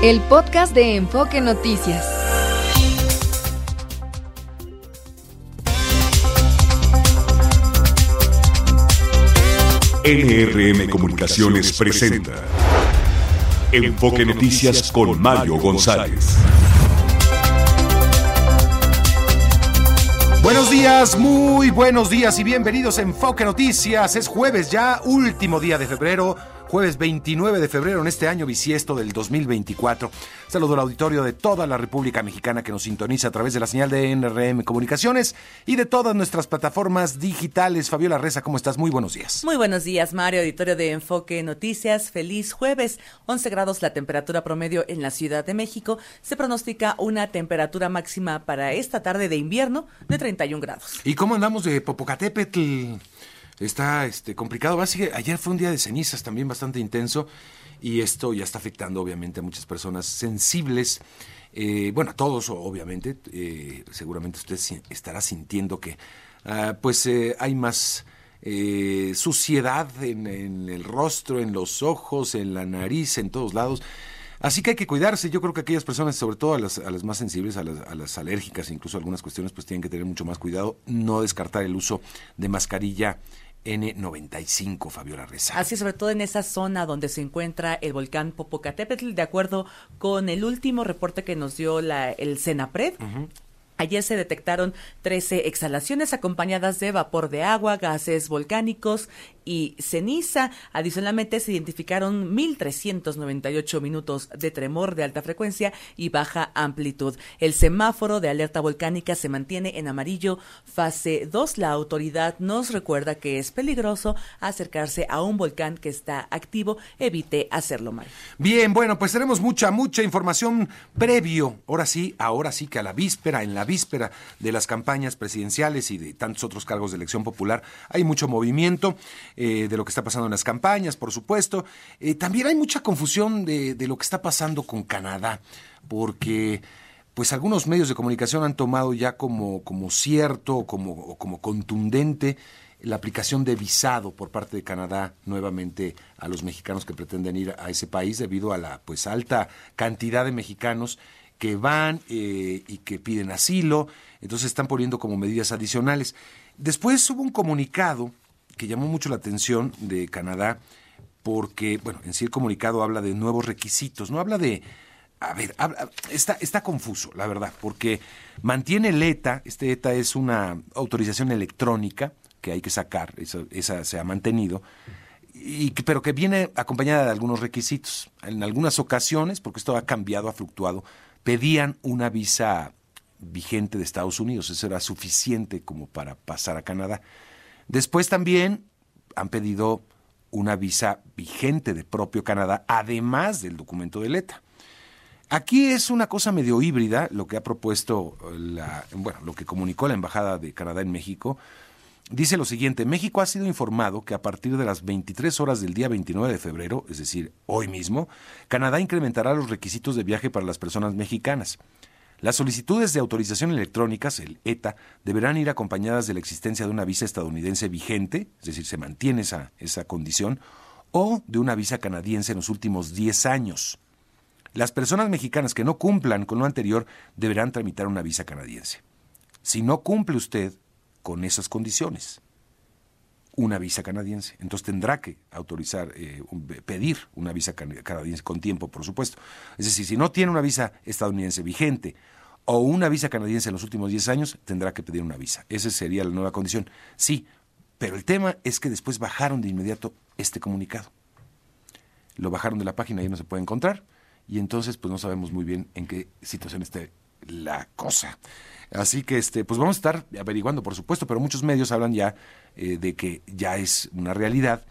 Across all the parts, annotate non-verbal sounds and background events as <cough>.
El podcast de Enfoque Noticias. NRM Comunicaciones presenta Enfoque Noticias con Mario González. Buenos días, muy buenos días y bienvenidos a Enfoque Noticias. Es jueves ya, último día de febrero jueves 29 de febrero en este año bisiesto del 2024. Saludo al auditorio de toda la República Mexicana que nos sintoniza a través de la señal de NRM Comunicaciones y de todas nuestras plataformas digitales. Fabiola Reza, ¿cómo estás? Muy buenos días. Muy buenos días, Mario, auditorio de Enfoque Noticias. Feliz jueves. 11 grados la temperatura promedio en la Ciudad de México. Se pronostica una temperatura máxima para esta tarde de invierno de 31 grados. ¿Y cómo andamos de Popocatépetl? Está este, complicado. ayer fue un día de cenizas también bastante intenso y esto ya está afectando obviamente a muchas personas sensibles. Eh, bueno, a todos obviamente. Eh, seguramente usted estará sintiendo que ah, pues eh, hay más suciedad en, en, el rostro, en los ojos, en la nariz, en todos lados. Así que hay que cuidarse. Yo creo que aquellas personas, sobre todo a las, a las más sensibles, a las, a las, alérgicas, incluso algunas cuestiones, pues tienen que tener mucho más cuidado. No descartar el uso de mascarilla N95, Fabiola Reza. Así, sobre todo en esa zona donde se encuentra el volcán Popocatépetl, de acuerdo con el último reporte que nos dio la, el CENAPRED. Ayer se detectaron 13 exhalaciones acompañadas de vapor de agua, gases volcánicos y ceniza. Adicionalmente se identificaron 1.398 minutos de tremor de alta frecuencia y baja amplitud. El semáforo de alerta volcánica se mantiene en amarillo fase 2. La autoridad nos recuerda que es peligroso acercarse a un volcán que está activo. Evite hacerlo mal. Bien, bueno, pues tenemos mucha, mucha información previo. Ahora sí, ahora sí que a la víspera, en la víspera de las campañas presidenciales y de tantos otros cargos de elección popular, hay mucho movimiento. Eh, de lo que está pasando en las campañas, por supuesto. Eh, también hay mucha confusión de, lo que está pasando con Canadá, porque pues algunos medios de comunicación han tomado ya como, como cierto, como, como contundente la aplicación de visado por parte de Canadá nuevamente a los mexicanos que pretenden ir a ese país debido a la pues alta cantidad de mexicanos que van eh, y que piden asilo, entonces están poniendo como medidas adicionales. Después hubo un comunicado que llamó mucho la atención de Canadá porque, bueno, en sí el comunicado habla de nuevos requisitos, no habla de... A ver, está, está confuso, la verdad, porque mantiene el ETA, este ETA es una autorización electrónica que hay que sacar, esa, esa se ha mantenido, y, pero que viene acompañada de algunos requisitos. En algunas ocasiones, porque esto ha cambiado, ha fluctuado, pedían una visa vigente de Estados Unidos, eso era suficiente como para pasar a Canadá. Después también han pedido una visa vigente de propio Canadá, además del documento de ETA. Aquí es una cosa medio híbrida lo que ha propuesto la, bueno, lo que comunicó la embajada de Canadá en México. Dice lo siguiente, México ha sido informado que a partir de las 23 horas del día 29 de febrero, es decir, hoy mismo, Canadá incrementará los requisitos de viaje para las personas mexicanas. Las solicitudes de autorización electrónicas, el ETA, deberán ir acompañadas de la existencia de una visa estadounidense vigente, es decir, se mantiene esa, esa condición, o de una visa canadiense en los últimos 10 años. Las personas mexicanas que no cumplan con lo anterior deberán tramitar una visa canadiense. Si no cumple usted con esas condiciones, una visa canadiense. Entonces tendrá que autorizar, eh, pedir una visa canadiense con tiempo, por supuesto. Es decir, si no tiene una visa estadounidense vigente o una visa canadiense en los últimos 10 años, tendrá que pedir una visa. Esa sería la nueva condición. Sí, pero el tema es que después bajaron de inmediato este comunicado. Lo bajaron de la página y no se puede encontrar. Y entonces, pues no sabemos muy bien en qué situación esté la cosa. Así que, este, pues vamos a estar averiguando, por supuesto, pero muchos medios hablan ya eh, de que ya es una realidad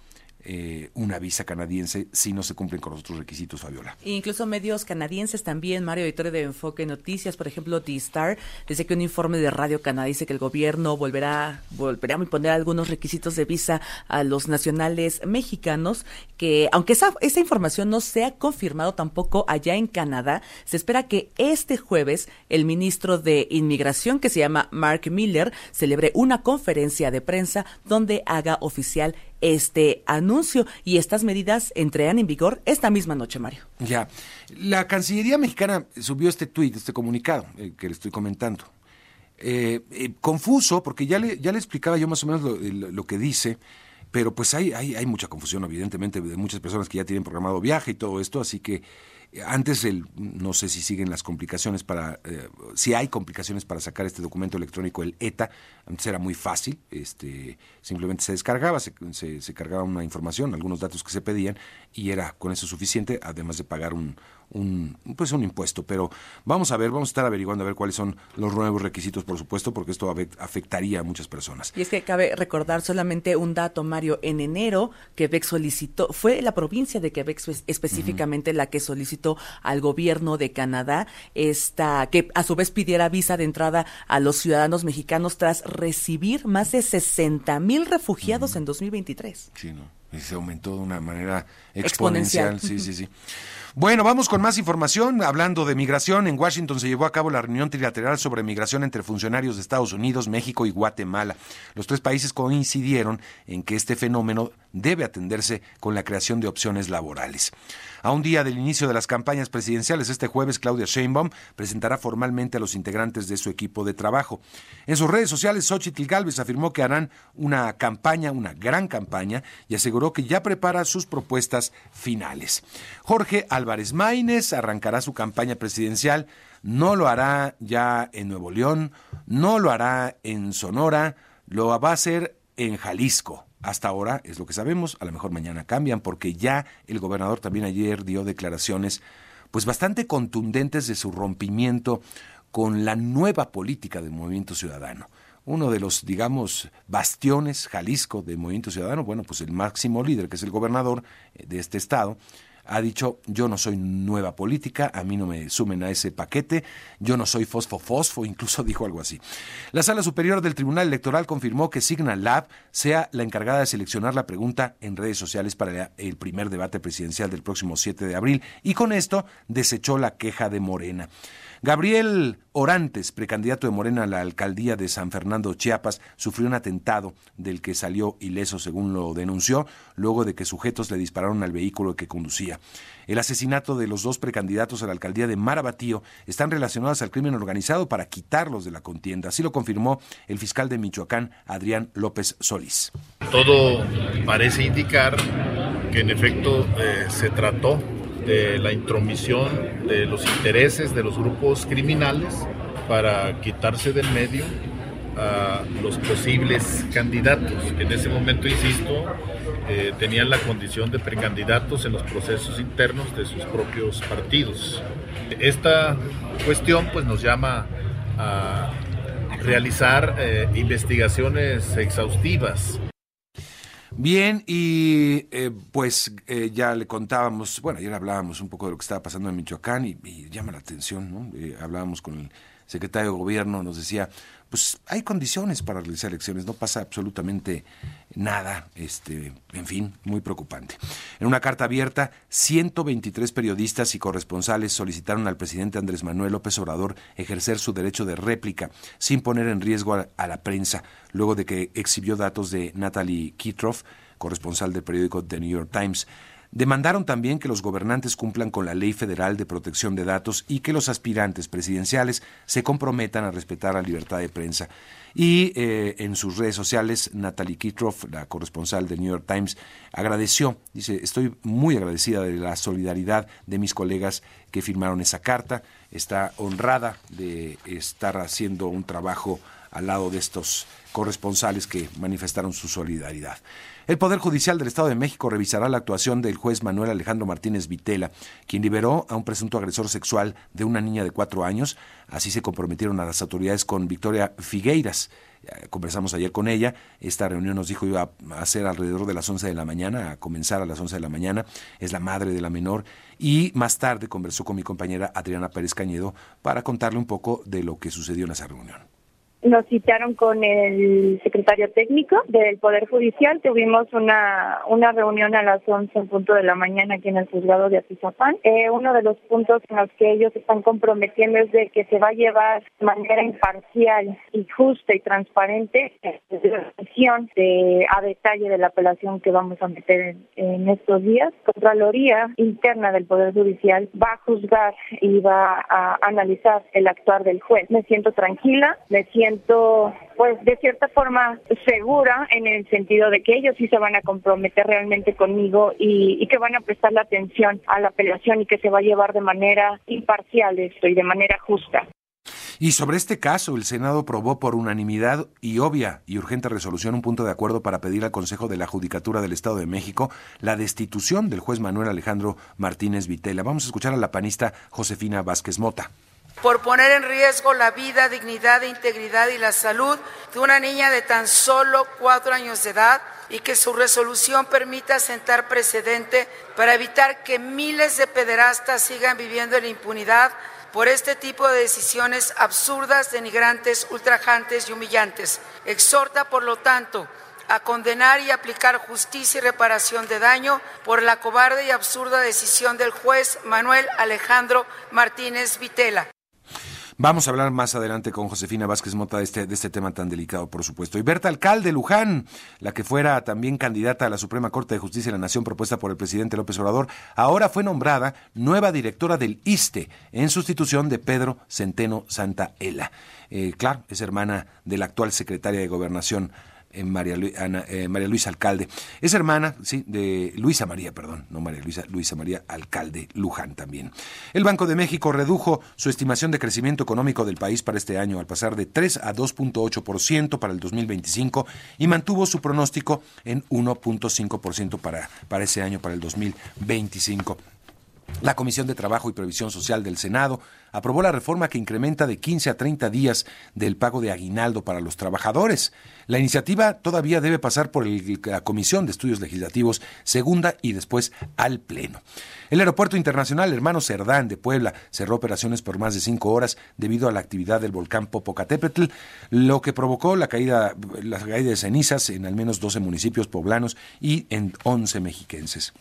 eh, una visa canadiense si no se cumplen con los otros requisitos, Fabiola. incluso medios canadienses también, Mario, editor de Enfoque Noticias, por ejemplo, D-Star, dice que un informe de Radio Canadá dice que el gobierno volverá, volverá a imponer algunos requisitos de visa a los nacionales mexicanos, que aunque esa, esa información no sea confirmado tampoco allá en Canadá, se espera que este jueves el ministro de Inmigración, que se llama Mark Miller, celebre una conferencia de prensa donde haga oficial este anuncio y estas medidas entrarán en vigor esta misma noche, Mario. Ya. La Cancillería mexicana subió este tuit, este comunicado eh, que le estoy comentando. Eh, eh, confuso, porque ya le, ya le explicaba yo más o menos lo, lo que dice, pero pues hay, hay, hay mucha confusión, evidentemente, de muchas personas que ya tienen programado viaje y todo esto, así que antes, el, no sé si siguen las complicaciones para, eh, si hay complicaciones para sacar este documento electrónico, el ETA, antes era muy fácil, este, simplemente se descargaba, se, se, cargaba una información, algunos datos que se pedían, y era con eso suficiente, además de pagar un, un, pues un impuesto. Pero vamos a ver, vamos a estar averiguando a ver cuáles son los nuevos requisitos, por supuesto, porque esto afectaría a muchas personas. Y es que cabe recordar solamente un dato, Mario. En enero, Quebec solicitó, fue la provincia de Quebec específicamente la que solicitó al gobierno de Canadá esta, que a su vez pidiera visa de entrada a los ciudadanos mexicanos tras recibir más de 60 mil refugiados en 2023. Sí, ¿no? Se aumentó de una manera exponencial. Sí, sí, sí. Bueno, vamos con más información. Hablando de migración, en Washington se llevó a cabo la reunión trilateral sobre migración entre funcionarios de Estados Unidos, México y Guatemala. Los tres países coincidieron en que este fenómeno debe atenderse con la creación de opciones laborales. A un día del inicio de las campañas presidenciales, este jueves, Claudia Sheinbaum presentará formalmente a los integrantes de su equipo de trabajo. En sus redes sociales, Xochitl Galvez afirmó que harán una campaña, una gran campaña, y aseguró que ya prepara sus propuestas finales. Jorge Álvarez Maínez arrancará su campaña presidencial. No lo hará ya en Nuevo León, no lo hará en Sonora, lo va a hacer en Jalisco. Hasta ahora es lo que sabemos, a lo mejor mañana cambian porque ya el gobernador también ayer dio declaraciones pues bastante contundentes de su rompimiento con la nueva política del Movimiento Ciudadano. Uno de los, digamos, bastiones, Jalisco, del Movimiento Ciudadano, bueno, pues el máximo líder, que es el gobernador eh, de este estado, ha dicho, yo no soy nueva política, a mí no me sumen a ese paquete, yo no soy fosfo fosfo, incluso <laughs> dijo algo así. La Sala Superior del Tribunal Electoral confirmó que Signal Lab sea la encargada de seleccionar la pregunta en redes sociales para el primer debate presidencial del próximo 7 de abril y con esto desechó la queja de Morena. Gabriel Orantes, precandidato de Morena a la alcaldía de San Fernando, Chiapas, sufrió un atentado del que salió ileso, según lo denunció, luego de que sujetos le dispararon al vehículo que conducía. El asesinato de los dos precandidatos a la alcaldía de Marabatío están relacionados al crimen organizado para quitarlos de la contienda. Así lo confirmó el fiscal de Michoacán, Adrián López Solís. Todo parece indicar que en efecto eh, se trató de la intromisión de los intereses de los grupos criminales para quitarse del medio a los posibles candidatos. En ese momento, insisto, eh, tenían la condición de precandidatos en los procesos internos de sus propios partidos. Esta cuestión pues, nos llama a realizar eh, investigaciones exhaustivas Bien, y eh, pues eh, ya le contábamos, bueno, ayer hablábamos un poco de lo que estaba pasando en Michoacán y, llama la atención, ¿no? Eh, hablábamos con el secretario de gobierno, nos decía, pues hay condiciones para realizar elecciones, no pasa absolutamente nada, este, en fin, muy preocupante. En una carta abierta, 123 periodistas y corresponsales solicitaron al presidente Andrés Manuel López Obrador ejercer su derecho de réplica sin poner en riesgo a, a la prensa, luego de que exhibió datos de Natalie Kitroff, corresponsal del periódico The New York Times. Demandaron también que los gobernantes cumplan con la Ley Federal de Protección de Datos y que los aspirantes presidenciales se comprometan a respetar la libertad de prensa. Y eh, en sus redes sociales, Natalie Kitroff, la corresponsal del New York Times, agradeció, dice, estoy muy agradecida de la solidaridad de mis colegas que firmaron esa carta, está honrada de estar haciendo un trabajo al lado de estos corresponsales que manifestaron su solidaridad. El Poder Judicial del Estado de México revisará la actuación del juez Manuel Alejandro Martínez Vitela, quien liberó a un presunto agresor sexual de una niña de cuatro años. Así se comprometieron a las autoridades con Victoria Figueiras. Conversamos ayer con ella. Esta reunión nos dijo iba a ser alrededor de las 11 de la mañana, a comenzar a las 11 de la mañana. Es la madre de la menor. Y más tarde conversó con mi compañera Adriana Pérez Cañedo para contarle un poco de lo que sucedió en esa reunión nos citaron con el secretario técnico del Poder Judicial. Tuvimos una, una reunión a las 11 en punto de la mañana aquí en el juzgado de Atizapán. Eh, uno de los puntos en los que ellos están comprometiendo es de que se va a llevar de manera imparcial y justa y transparente la decisión de, a detalle de la apelación que vamos a meter en, estos días. Contraloría interna del Poder Judicial va a juzgar y va a analizar el actuar del juez. Me siento tranquila, me siento pues de cierta forma segura en el sentido de que ellos sí se van a comprometer realmente conmigo y, y que van a prestar la atención a la apelación y que se va a llevar de manera imparcial esto y de manera justa. Y sobre este caso, el Senado aprobó por unanimidad y obvia y urgente resolución un punto de acuerdo para pedir al Consejo de la Judicatura del Estado de México la destitución del juez Manuel Alejandro Martínez Vitela. Vamos a escuchar a la panista Josefina Vázquez Mota por poner en riesgo la vida, dignidad, e integridad y la salud de una niña de tan solo cuatro años de edad y que su resolución permita sentar precedente para evitar que miles de pederastas sigan viviendo en impunidad por este tipo de decisiones absurdas, denigrantes, ultrajantes y humillantes. Exhorta, por lo tanto, a condenar y aplicar justicia y reparación de daño por la cobarde y absurda decisión del juez Manuel Alejandro Martínez Vitela. Vamos a hablar más adelante con Josefina Vázquez Mota de este, de este tema tan delicado, por supuesto. Y Berta Alcalde Luján, la que fuera también candidata a la Suprema Corte de Justicia de la Nación propuesta por el presidente López Obrador, ahora fue nombrada nueva directora del ISTE en sustitución de Pedro Centeno Santaella. Eh, claro, es hermana de la actual secretaria de Gobernación María, eh, María Luisa Alcalde. Es hermana, sí, de Luisa María, perdón, no María Luisa, Luisa María Alcalde Luján también. El Banco de México redujo su estimación de crecimiento económico del país para este año al pasar de 3 a 2.8% para el 2025 y mantuvo su pronóstico en 1.5% para, para ese año, para el 2025. La Comisión de Trabajo y Previsión Social del Senado aprobó la reforma que incrementa de 15 a 30 días del pago de aguinaldo para los trabajadores. La iniciativa todavía debe pasar por la Comisión de Estudios Legislativos segunda y después al Pleno. El Aeropuerto Internacional Hermano Cerdán de Puebla cerró operaciones por más de cinco horas debido a la actividad del volcán Popocatépetl, lo que provocó la caída, la caída de cenizas en al menos 12 municipios poblanos y en 11 mexiquenses.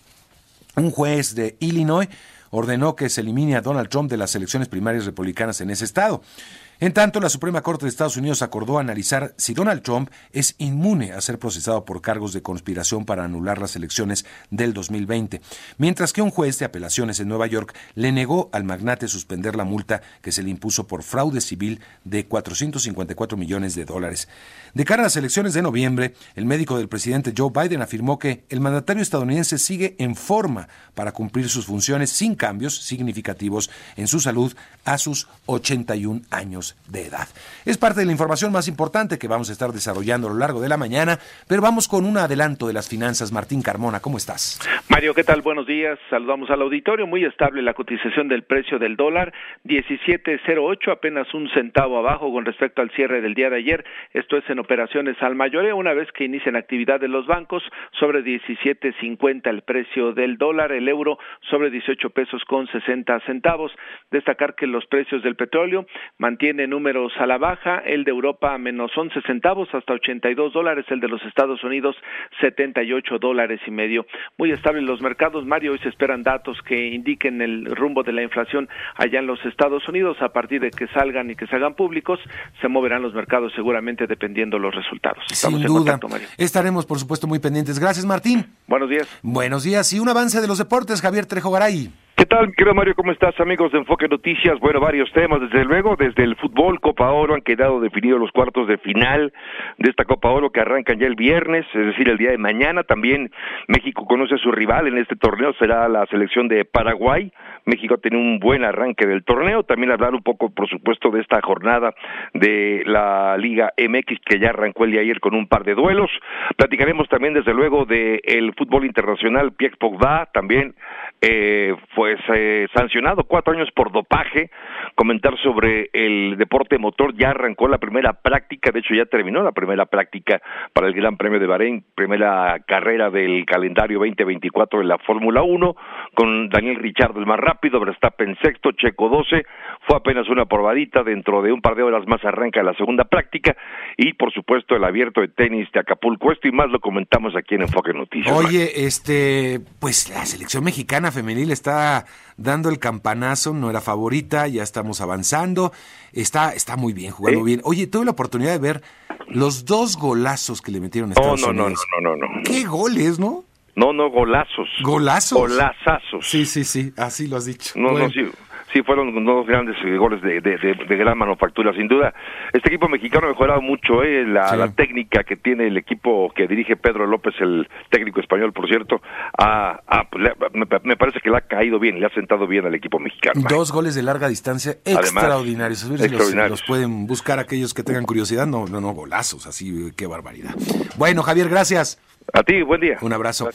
Un juez de Illinois ordenó que se elimine a Donald Trump de las elecciones primarias republicanas en ese estado. En tanto, la Suprema Corte de Estados Unidos acordó analizar si Donald Trump es inmune a ser procesado por cargos de conspiración para anular las elecciones del 2020, mientras que un juez de apelaciones en Nueva York le negó al magnate suspender la multa que se le impuso por fraude civil de 454 millones de dólares. De cara a las elecciones de noviembre, el médico del presidente Joe Biden afirmó que el mandatario estadounidense sigue en forma para cumplir sus funciones sin cambios significativos en su salud a sus 81 años de edad. Es parte de la información más importante que vamos a estar desarrollando a lo largo de la mañana, pero vamos con un adelanto de las finanzas. Martín Carmona, ¿cómo estás? Mario, ¿qué tal? Buenos días. Saludamos al auditorio. Muy estable la cotización del precio del dólar, 17.08, apenas un centavo abajo con respecto al cierre del día de ayer. Esto es en operaciones al mayoreo una vez que inician actividad de los bancos sobre 17.50 el precio del dólar, el euro sobre 18 pesos con 60 centavos. Destacar que los precios del petróleo mantienen números a la baja, el de Europa menos 11 centavos hasta 82 dólares, el de los Estados Unidos 78 dólares y medio. Muy estables los mercados, Mario, hoy se esperan datos que indiquen el rumbo de la inflación allá en los Estados Unidos. A partir de que salgan y que se hagan públicos, se moverán los mercados seguramente dependiendo los resultados. Sin duda. Estaremos, por supuesto, muy pendientes. Gracias, Martín. Buenos días. Buenos días. Y un avance de los deportes, Javier Trejo Garay. ¿Qué tal, querido Mario? ¿Cómo estás, amigos de Enfoque Noticias? Bueno, varios temas, desde luego, desde el fútbol, Copa Oro, han quedado definidos los cuartos de final de esta Copa Oro que arrancan ya el viernes, es decir, el día de mañana. También México conoce a su rival en este torneo, será la selección de Paraguay. México tiene un buen arranque del torneo. También hablar un poco, por supuesto, de esta jornada de la Liga MX que ya arrancó el día ayer con un par de duelos. Platicaremos también, desde luego, del el fútbol internacional. Pierre Pogba también eh, pues eh, sancionado cuatro años por dopaje. Comentar sobre el deporte motor, ya arrancó la primera práctica, de hecho ya terminó la primera práctica para el Gran Premio de Bahrein, primera carrera del calendario 2024 en la Fórmula 1, con Daniel Richard el más rápido, Verstappen sexto, Checo 12, fue apenas una probadita, dentro de un par de horas más arranca la segunda práctica y por supuesto el abierto de tenis de Acapulco, esto y más lo comentamos aquí en Enfoque Noticias. Oye, este, pues la selección mexicana femenil está dando el campanazo, no era favorita, ya estamos avanzando, está, está muy bien, jugando bien. Oye, tuve la oportunidad de ver los dos golazos que le metieron a Estados no, no, Unidos. No, no, no, no. Qué goles, ¿no? No, no, golazos. ¿Golazos? Golazazos. Sí, sí, sí, así lo has dicho. No, Bueno. no, sí. Sí, fueron dos grandes eh, goles de, de, de- de gran manufactura, sin duda. Este equipo mexicano ha mejorado mucho, eh, la, Sí. la técnica que tiene el equipo que dirige Pedro López, el técnico español, por cierto, ha- ha- le- me, me parece que le ha caído bien, le ha sentado bien al equipo mexicano. Dos goles de larga distancia Además, extraordinarios. A los- extraordinarios. Los, pueden buscar aquellos que tengan curiosidad. No, no, no, golazos, así, qué barbaridad. Bueno, Javier, gracias. A ti, buen día. Un abrazo.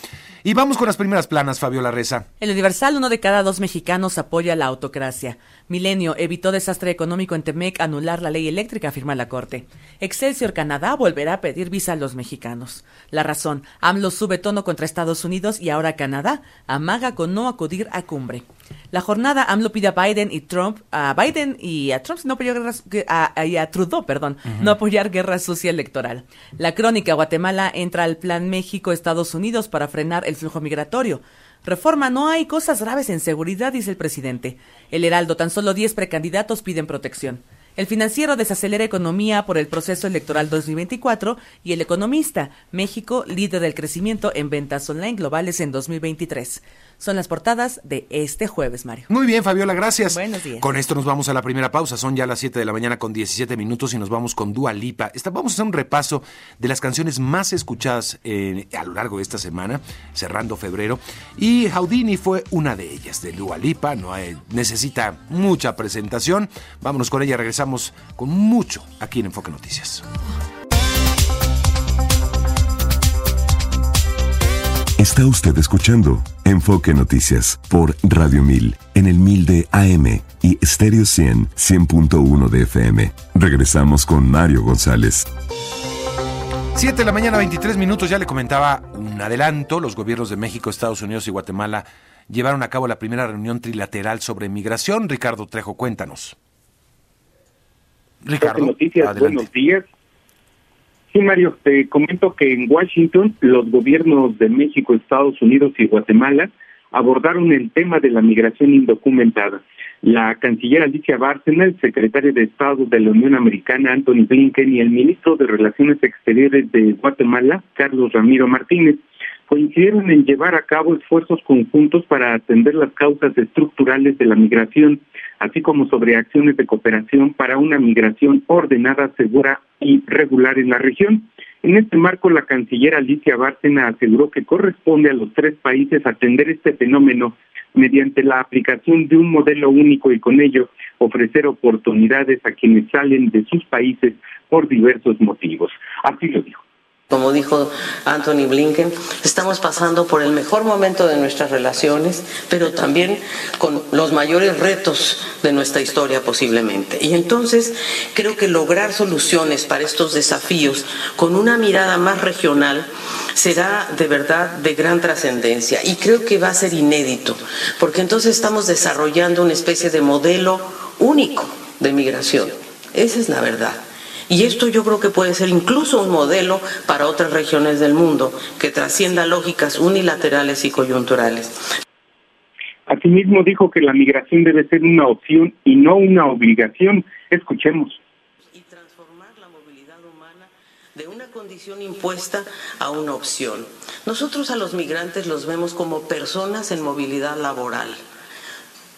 Y vamos con las primeras planas, Fabiola Reza. El Universal, uno de cada dos mexicanos apoya la autocracia. Milenio evitó desastre económico en Temec anular la ley eléctrica, afirma la Corte. Excelsior Canadá volverá a pedir visa a los mexicanos. La razón, AMLO sube tono contra Estados Unidos y ahora Canadá amaga con no acudir a cumbre. La jornada AMLO pide a Biden y Trump, a Biden y a Trump no apoyar a Trudeau, perdón, no apoyar guerra sucia electoral. La crónica Guatemala entra al plan México-Estados Unidos para frenar el flujo migratorio. Reforma, no hay cosas graves en seguridad, dice el presidente. El Heraldo, tan solo 10 precandidatos piden protección. El financiero desacelera economía por el proceso electoral 2024 y el economista, México, líder del crecimiento en ventas online globales en 2023. Son las portadas de este jueves, Mario. Muy bien, Fabiola, gracias. Buenos días. Con esto nos vamos a la primera pausa. Son ya las 7 de la mañana con 17 minutos y nos vamos con Dua Lipa. Esta- vamos a hacer un repaso de las canciones más escuchadas eh, a lo largo de esta semana, cerrando febrero. Y Houdini fue una de ellas, de Dua Lipa. No hay- necesita mucha presentación. Vámonos con ella, regresamos con mucho aquí en Enfoque Noticias. Está usted escuchando Enfoque Noticias por Radio 1000 en el 1000 de AM y Stereo 100 100.1 de FM. Regresamos con Mario González. 7 de la mañana, 23 minutos. Ya le comentaba un adelanto. Los gobiernos de México, Estados Unidos y Guatemala llevaron a cabo la primera reunión trilateral sobre migración. Ricardo Trejo, cuéntanos. Ricardo, Noticias, adelante. buenos días. Sí, Mario, te comento que en Washington los gobiernos de México, Estados Unidos y Guatemala abordaron el tema de la migración indocumentada. La canciller Alicia Bárcena, el secretario de Estado de la Unión Americana, Anthony Blinken, y el ministro de Relaciones Exteriores de Guatemala, Carlos Ramiro Martínez, coincidieron en llevar a cabo esfuerzos conjuntos para atender las causas estructurales de la migración, así como sobre acciones de cooperación para una migración ordenada, segura y regular en la región. En este marco, la canciller Alicia Bárcena aseguró que corresponde a los tres países atender este fenómeno mediante la aplicación de un modelo único y con ello ofrecer oportunidades a quienes salen de sus países por diversos motivos. Así lo dijo. Como dijo Anthony Blinken, estamos pasando por el mejor momento de nuestras relaciones, pero también con los mayores retos de nuestra historia posiblemente. Y entonces creo que lograr soluciones para estos desafíos con una mirada más regional será de verdad de gran trascendencia y creo que va a ser inédito, porque entonces estamos desarrollando una especie de modelo único de migración. Esa es la verdad. Y esto yo creo que puede ser incluso un modelo para otras regiones del mundo que trascienda lógicas unilaterales y coyunturales. Asimismo dijo que la migración debe ser una opción y no una obligación. Escuchemos. Y transformar la movilidad humana de una condición impuesta a una opción. Nosotros a los migrantes los vemos como personas en movilidad laboral.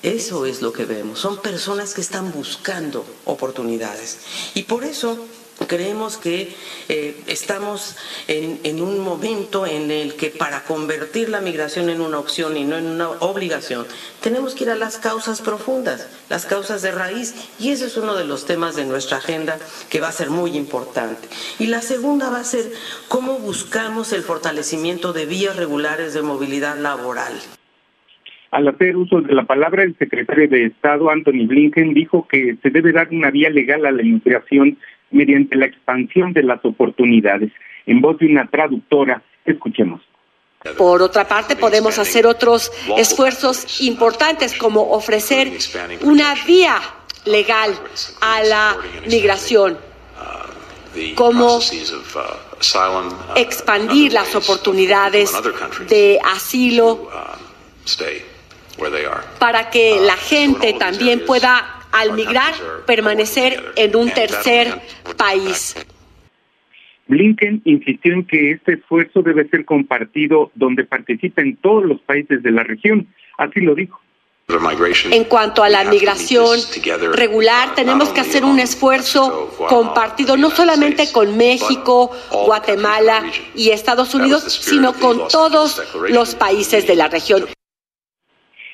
Eso es lo que vemos. Son personas que están buscando oportunidades. Y por eso creemos que eh, estamos en, en un momento en el que para convertir la migración en una opción y no en una obligación, tenemos que ir a las causas profundas, las causas de raíz. Y ese es uno de los temas de nuestra agenda que va a ser muy importante. Y la segunda va a ser cómo buscamos el fortalecimiento de vías regulares de movilidad laboral. Al hacer uso de la palabra, el secretario de Estado, Anthony Blinken, dijo que se debe dar una vía legal a la inmigración mediante la expansión de las oportunidades. En voz de una traductora, escuchemos. Por otra parte, podemos hacer otros esfuerzos importantes como ofrecer una vía legal a la migración, como expandir las oportunidades de asilo para que la gente también pueda, al migrar, permanecer en un tercer país. Blinken insistió en que este esfuerzo debe ser compartido donde participen todos los países de la región. Así lo dijo. En cuanto a la migración regular, tenemos que hacer un esfuerzo compartido no solamente con México, Guatemala y Estados Unidos, sino con todos los países de la región.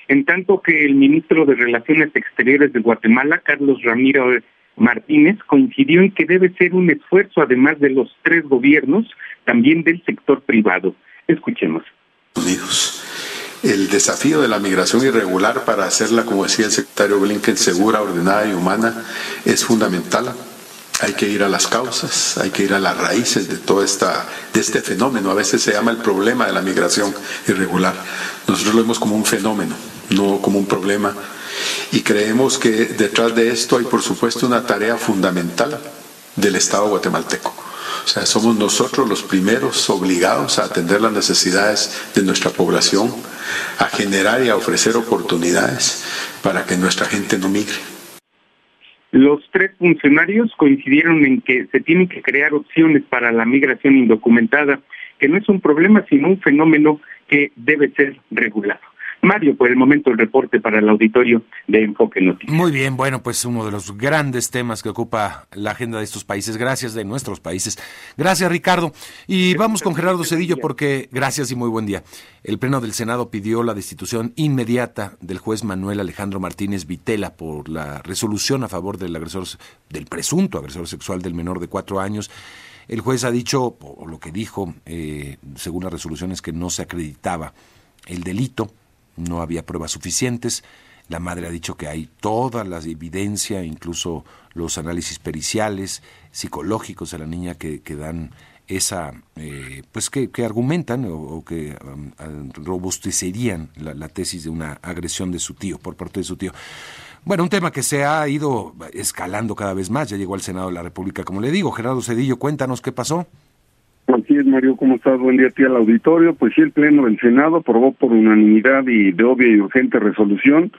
En tanto que el ministro de Relaciones Exteriores de Guatemala, Carlos Ramiro Martínez, coincidió en que debe ser un esfuerzo, además de los tres gobiernos, también del sector privado. Escuchemos. Unidos. El desafío de la migración irregular para hacerla, como decía el secretario Blinken, segura, ordenada y humana es fundamental. Hay que ir a las causas, hay que ir a las raíces de todo esta, de este fenómeno. A veces se llama el problema de la migración irregular. Nosotros lo vemos como un fenómeno, no como un problema. Y creemos que detrás de esto hay, por supuesto, una tarea fundamental del Estado guatemalteco. O sea, somos nosotros los primeros obligados a atender las necesidades de nuestra población, a generar y a ofrecer oportunidades para que nuestra gente no migre. Los tres funcionarios coincidieron en que se tienen que crear opciones para la migración indocumentada, que no es un problema, sino un fenómeno que debe ser regulado. Mario, por el momento el reporte para el auditorio de Enfoque Noticias. Muy bien, bueno, pues uno de los grandes temas que ocupa la agenda de estos países, gracias de nuestros países. Gracias, Ricardo. Y vamos con Gerardo Cedillo porque, gracias y muy buen día. El Pleno del Senado pidió la destitución inmediata del juez Manuel Alejandro Martínez Vitela por la resolución a favor del agresor, del presunto agresor sexual del menor de cuatro años. El juez ha dicho, o lo que dijo, eh, según las resoluciones, que no se acreditaba el delito no había pruebas suficientes. La madre ha dicho que hay toda la evidencia, incluso los análisis periciales, psicológicos a la niña que, dan esa, eh, pues que, argumentan o, que um, robustecerían la, la, tesis de una agresión de su tío, por parte de su tío. Bueno, un tema que se ha ido escalando cada vez más, ya llegó al Senado de la República, como le digo. Gerardo Cedillo, cuéntanos qué pasó. Así es, Mario, ¿cómo estás? Buen día a ti al auditorio. Pues sí, el Pleno del Senado aprobó por unanimidad y de obvia y urgente resolución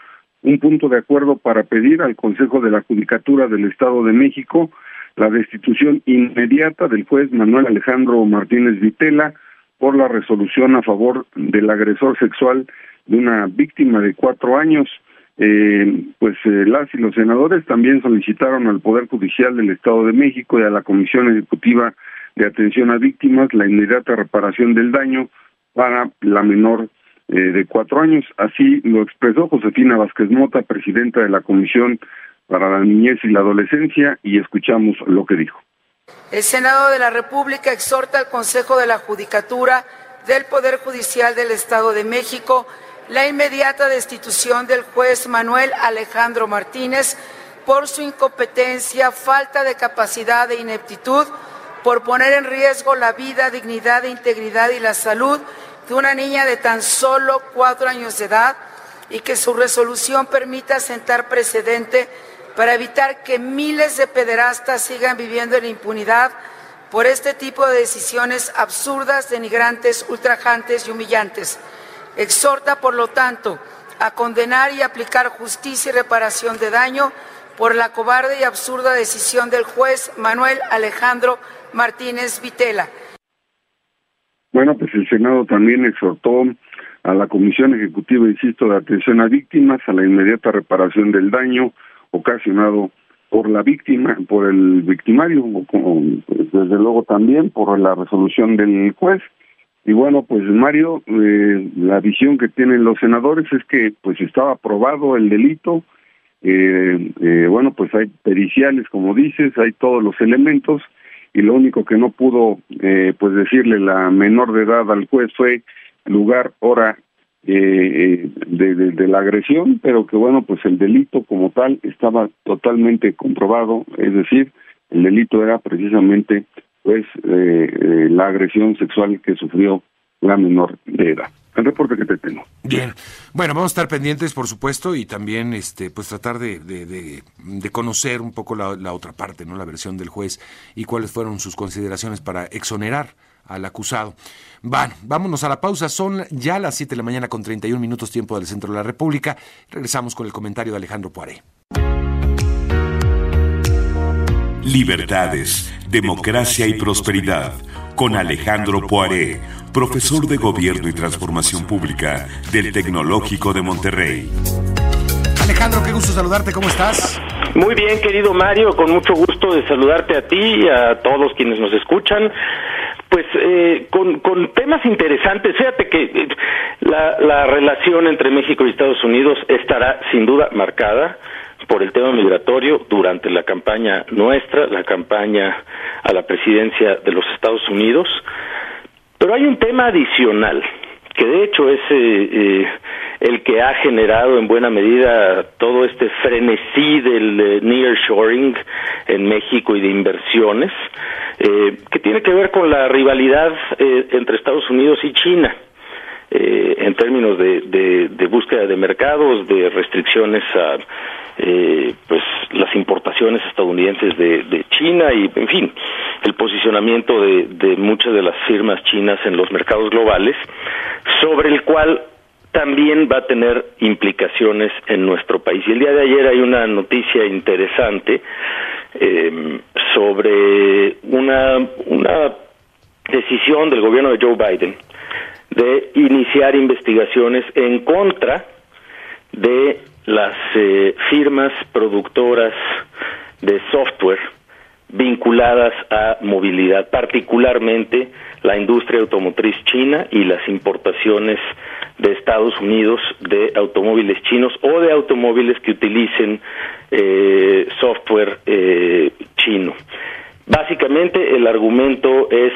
un punto de acuerdo para pedir al Consejo de la Judicatura del Estado de México la destitución inmediata del juez Manuel Alejandro Martínez Vitela por la resolución a favor del agresor sexual de una víctima de cuatro años. Eh, pues eh, las y los senadores también solicitaron al Poder Judicial del Estado de México y a la Comisión Ejecutiva de atención a víctimas, la inmediata reparación del daño para la menor eh, de cuatro años. Así lo expresó Josefina Vázquez Mota, presidenta de la Comisión para la Niñez y la Adolescencia, y escuchamos lo que dijo. El Senado de la República exhorta al Consejo de la Judicatura del Poder Judicial del Estado de México la inmediata destitución del juez Manuel Alejandro Martínez por su incompetencia, falta de capacidad e ineptitud por poner en riesgo la vida, dignidad, integridad y la salud de una niña de tan solo cuatro años de edad y que su resolución permita sentar precedente para evitar que miles de pederastas sigan viviendo en impunidad por este tipo de decisiones absurdas, denigrantes, ultrajantes y humillantes. Exhorta, por lo tanto, a condenar y aplicar justicia y reparación de daño por la cobarde y absurda decisión del juez Manuel Alejandro Martínez Vitela. Bueno, pues el Senado también exhortó a la Comisión Ejecutiva, insisto, de Atención a Víctimas a la inmediata reparación del daño ocasionado por la víctima, por el victimario, desde luego también por la resolución del juez. Y bueno, pues Mario, eh, la visión que tienen los senadores es que pues estaba aprobado el delito, eh, eh, bueno, pues hay periciales, como dices, hay todos los elementos, y lo único que no pudo eh, pues decirle la menor de edad al juez fue lugar, hora eh, de, de, la agresión, pero que bueno, pues el delito como tal estaba totalmente comprobado, es decir, el delito era precisamente pues eh, la agresión sexual que sufrió la menor de edad. El reporte que te tengo. Bien, bueno, vamos a estar pendientes, por supuesto, y también, este, pues tratar de, de, de, conocer un poco la, la, otra parte, no, la versión del juez y cuáles fueron sus consideraciones para exonerar al acusado. Bueno, vámonos a la pausa. Son ya las 7 de la mañana con 31 minutos tiempo del centro de la República. Regresamos con el comentario de Alejandro Poiré. Libertades, democracia y prosperidad. Con Alejandro Poiré, profesor de Gobierno y Transformación Pública del Tecnológico de Monterrey. Alejandro, qué gusto saludarte, ¿cómo estás? Muy bien, querido Mario, con mucho gusto de saludarte a ti y a todos quienes nos escuchan pues eh, con, con, temas interesantes. Fíjate que eh, la, la, relación entre México y Estados Unidos estará sin duda marcada por el tema migratorio durante la campaña nuestra, la campaña a la presidencia de los Estados Unidos. Pero hay un tema adicional, que de hecho es eh, el que ha generado en buena medida todo este frenesí del nearshoring en México y de inversiones eh, que tiene que ver con la rivalidad eh, entre Estados Unidos y China. Eh, en términos de, de, búsqueda de mercados, de restricciones a eh, pues las importaciones estadounidenses de, de, China y, en fin, el posicionamiento de, de muchas de las firmas chinas en los mercados globales, sobre el cual también va a tener implicaciones en nuestro país. Y el día de ayer hay una noticia interesante eh, sobre una, una decisión del gobierno de Joe Biden de iniciar investigaciones en contra de las eh, firmas productoras de software vinculadas a movilidad, particularmente la industria automotriz china y las importaciones de Estados Unidos de automóviles chinos o de automóviles que utilicen eh, software eh, chino. Básicamente el argumento es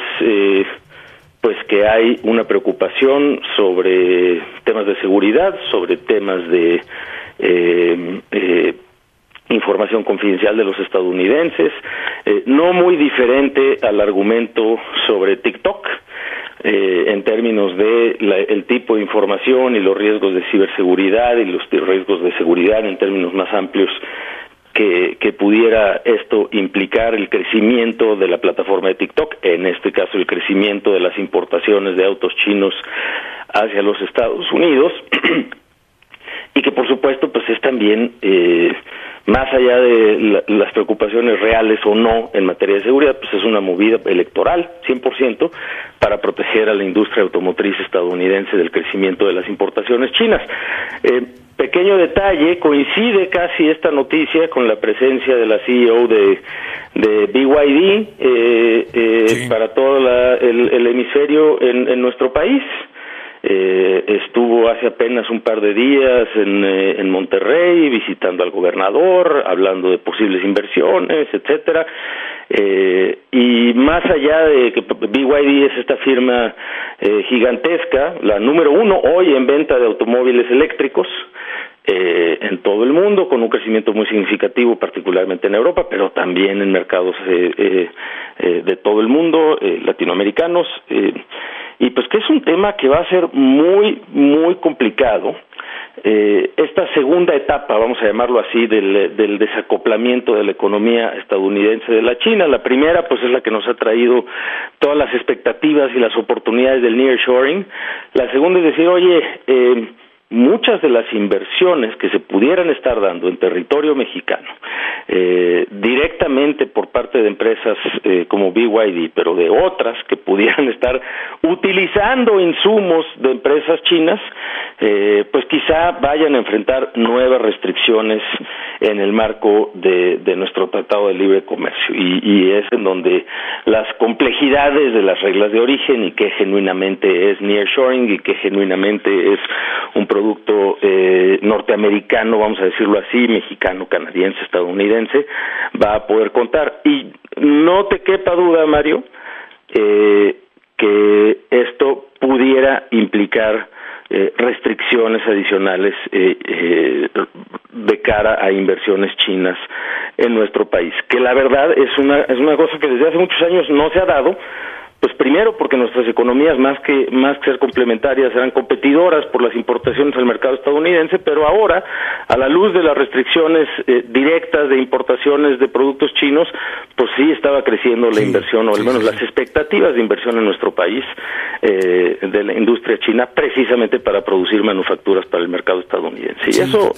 pues que hay una preocupación sobre temas de seguridad, sobre temas de información confidencial de los estadounidenses, no muy diferente al argumento sobre TikTok, eh, en términos de el tipo de información y los riesgos de ciberseguridad y los riesgos de seguridad en términos más amplios que, que, pudiera esto implicar el crecimiento de la plataforma de TikTok, en este caso el crecimiento de las importaciones de autos chinos hacia los Estados Unidos, <clears throat> y que por supuesto pues es también eh, más allá de las preocupaciones reales o no en materia de seguridad, pues es una movida electoral, 100%, para proteger a la industria automotriz estadounidense del crecimiento de las importaciones chinas. Eh, pequeño detalle, coincide casi esta noticia con la presencia de la CEO de, de BYD eh, eh, para todo el, hemisferio en, en nuestro país. Eh, estuvo hace apenas un par de días en, eh, en Monterrey visitando al gobernador, hablando de posibles inversiones, etcétera. Eh, y más allá de que BYD es esta firma eh, gigantesca, la número uno hoy en venta de automóviles eléctricos, eh, en todo el mundo, con un crecimiento muy significativo, particularmente en Europa, pero también en mercados eh, eh, eh de todo el mundo, latinoamericanos. Eh, y pues que es un tema que va a ser muy, muy complicado. Eh, esta segunda etapa, vamos a llamarlo así, del, del, desacoplamiento de la economía estadounidense de la China. La primera, pues es la que nos ha traído todas las expectativas y las oportunidades del nearshoring. La segunda es decir, oye, eh, muchas de las inversiones que se pudieran estar dando en territorio mexicano eh, directamente por parte de empresas eh, como BYD, pero de otras que pudieran <laughs> estar utilizando insumos de empresas chinas, eh, pues quizá vayan a enfrentar nuevas restricciones en el marco de, nuestro Tratado de Libre Comercio. Y, y, es en donde las complejidades de las reglas de origen y que genuinamente es nearshoring y que genuinamente es un producto eh, norteamericano, vamos a decirlo así, mexicano, canadiense, estadounidense, va a poder contar. Y no te quepa duda, Mario, eh, que esto pudiera implicar eh, restricciones adicionales eh, de cara a inversiones chinas en nuestro país, que la verdad es una es una cosa que desde hace muchos años no se ha dado pues primero porque nuestras economías más que más que ser complementarias eran competidoras por las importaciones al mercado estadounidense, pero ahora a la luz de las restricciones eh, directas de importaciones de productos chinos, pues sí estaba creciendo la inversión o al menos las expectativas de inversión en nuestro país eh, de la industria china precisamente para producir manufacturas para el mercado estadounidense. Y eso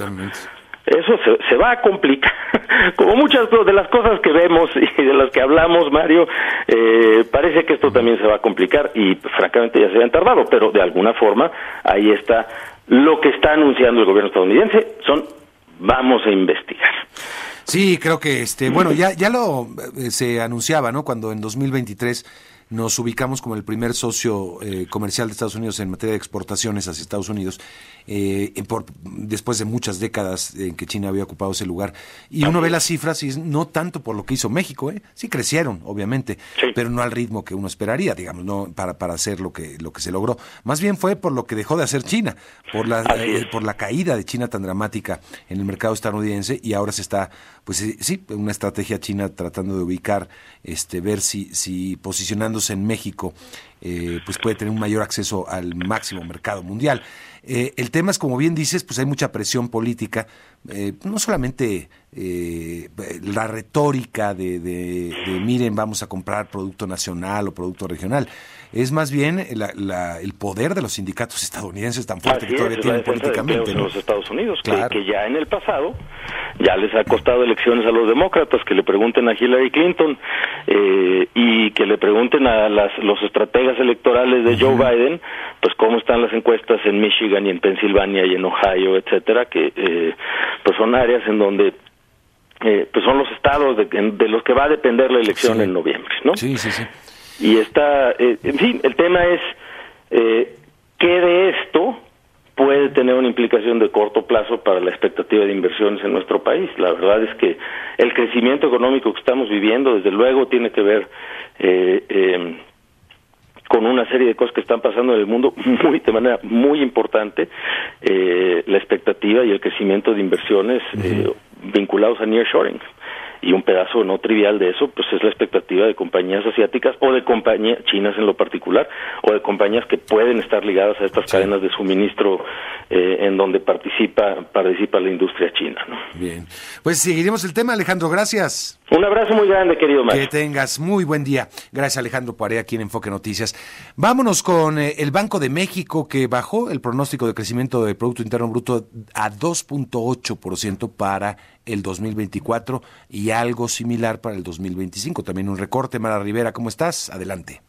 eso se, va a complicar. <laughs> Como muchas de las cosas que vemos y de las que hablamos, Mario, eh, parece que esto también se va a complicar y francamente ya se habían tardado, pero de alguna forma ahí está lo que está anunciando el gobierno estadounidense, son vamos a investigar. Sí, creo que este, bueno, ya ya lo eh, se anunciaba, ¿no? Cuando en 2023 nos ubicamos como el primer socio eh, comercial de Estados Unidos en materia de exportaciones hacia Estados Unidos, eh, por, después de muchas décadas en que China había ocupado ese lugar. Y uno ve las cifras y no tanto por lo que hizo México, ¿eh? sí crecieron, obviamente, pero no al ritmo que uno esperaría, digamos, no para, para hacer lo que, lo que se logró. Más bien fue por lo que dejó de hacer China, por la, eh, por la caída de China tan dramática en el mercado estadounidense y ahora se está, pues sí, una estrategia china tratando de ubicar, este, ver si, si posicionando en México, eh, pues puede tener un mayor acceso al máximo mercado mundial. Eh, el tema es, como bien dices, pues hay mucha presión política, eh, no solamente la retórica de, de, miren, vamos a comprar producto nacional o producto regional, es más bien el poder de los sindicatos estadounidenses tan fuerte que todavía tienen políticamente. En los Estados Unidos, que, ya en el pasado ya les ha costado elecciones a los demócratas, que le pregunten a Hillary Clinton eh, y que le pregunten a las, los estrategas electorales de Joe Biden, pues cómo están las encuestas en Michigan y en Pensilvania y en Ohio, etcétera, que eh, pues son áreas en donde eh, pues son los estados de, de, los que va a depender la elección en noviembre, ¿no? Sí, sí, sí. Y está, eh, en fin, el tema es eh, qué de esto puede tener una implicación de corto plazo para la expectativa de inversiones en nuestro país. La verdad es que el crecimiento económico que estamos viviendo, desde luego, tiene que ver eh, em, con una serie de cosas que están pasando en el mundo <laughs> muy de manera muy importante. Eh, la expectativa y el crecimiento de inversiones eh, vinculados a nearshoring y un pedazo no trivial de eso pues es la expectativa de compañías asiáticas o de compañías chinas en lo particular o de compañías que pueden estar ligadas a estas cadenas de suministro eh, en donde participa participa la industria china ¿no? bien. Pues seguiremos el tema Alejandro gracias. Un abrazo muy grande querido Mario que tengas muy buen día. Gracias Alejandro Parea aquí en Enfoque Noticias. Vámonos con eh, el Banco de México que bajó el pronóstico de crecimiento del Producto Interno Bruto a 2.8% para el 2024 y algo similar para el 2025. También un recorte. Mara Rivera, ¿cómo estás? Adelante.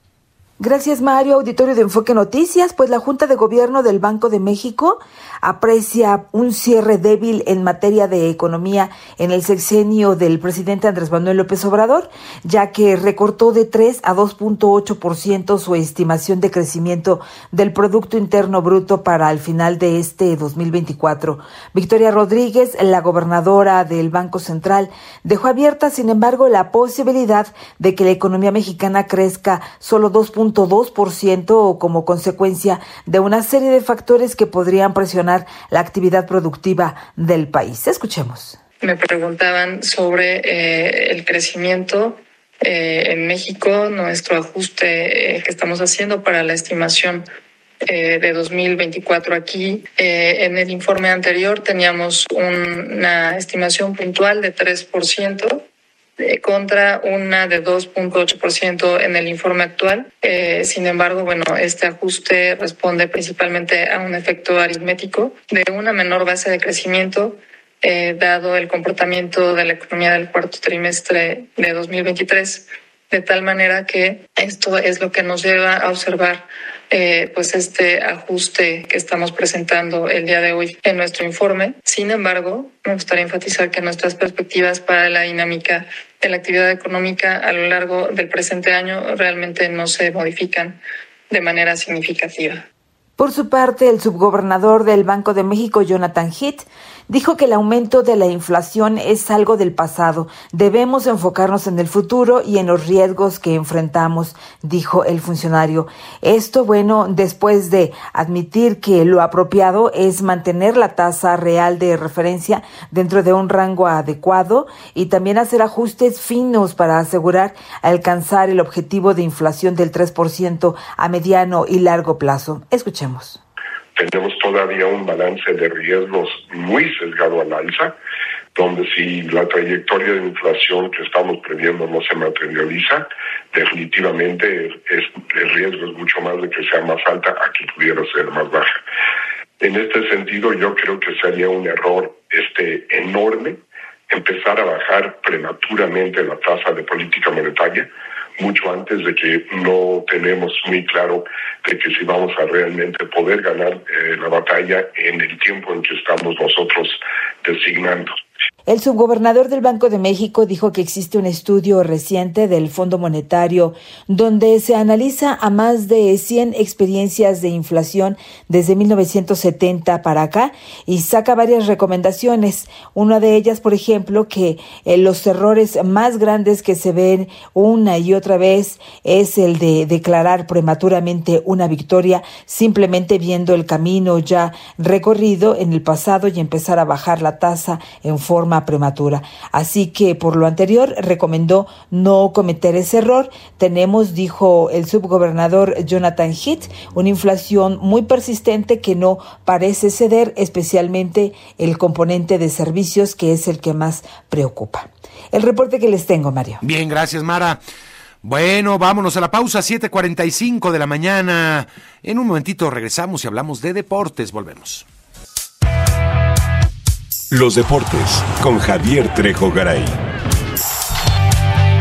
Gracias, Mario. Auditorio de Enfoque Noticias. Pues la Junta de Gobierno del Banco de México aprecia un cierre débil en materia de economía en el sexenio del presidente Andrés Manuel López Obrador, ya que recortó de 3 a 2.8% su estimación de crecimiento del Producto Interno Bruto para el final de este 2024. Victoria Rodríguez, la gobernadora del Banco Central, dejó abierta, sin embargo, la posibilidad de que la economía mexicana crezca solo 2 2% como consecuencia de una serie de factores que podrían presionar la actividad productiva del país. Escuchemos. Me preguntaban sobre eh, el crecimiento eh, en México, nuestro ajuste eh, que estamos haciendo para la estimación de 2024 aquí. en el informe anterior teníamos una estimación puntual de 3%. Eh, contra una de 2.8% en el informe actual. Eh, sin embargo, bueno, este ajuste responde principalmente a un efecto aritmético de una menor base de crecimiento eh, dado el comportamiento de la economía del cuarto trimestre de 2023, de tal manera que esto es lo que nos lleva a observar eh, pues este ajuste que estamos presentando el día de hoy en nuestro informe. Sin embargo, me gustaría enfatizar que nuestras perspectivas para la dinámica de la actividad económica a lo largo del presente año realmente no se modifican de manera significativa. Por su parte, el subgobernador del Banco de México, Jonathan Heath, dijo que el aumento de la inflación es algo del pasado. Debemos enfocarnos en el futuro y en los riesgos que enfrentamos, dijo el funcionario. Esto, bueno, después de admitir que lo apropiado es mantener la tasa real de referencia dentro de un rango adecuado y también hacer ajustes finos para asegurar alcanzar el objetivo de inflación del 3% a mediano y largo plazo. Escuchemos tenemos todavía un balance de riesgos muy sesgado al alza, donde si la trayectoria de inflación que estamos previendo no se materializa, definitivamente el riesgo es mucho más de que sea más alta a que pudiera ser más baja. En este sentido, yo creo que sería un error este enorme empezar a bajar prematuramente la tasa de política monetaria mucho antes de que no tenemos muy claro de que si vamos a realmente poder ganar eh, la batalla en el tiempo en que estamos nosotros designando. El subgobernador del Banco de México dijo que existe un estudio reciente del Fondo Monetario donde se analiza a más de 100 experiencias de inflación desde 1970 para acá y saca varias recomendaciones. Una de ellas, por ejemplo, que eh, los errores más grandes que se ven una y otra vez es el de declarar prematuramente una victoria simplemente viendo el camino ya recorrido en el pasado y empezar a bajar la tasa en forma prematura. Así que por lo anterior recomendó no cometer ese error. Tenemos, dijo el subgobernador Jonathan Heath, una inflación muy persistente que no parece ceder, especialmente el componente de servicios que es el que más preocupa. El reporte que les tengo, Mario. Bien, gracias, Mara. Bueno, vámonos a la pausa, 7:45 de la mañana. En un momentito regresamos y hablamos de deportes. Volvemos. Los deportes con Javier Trejo Garay.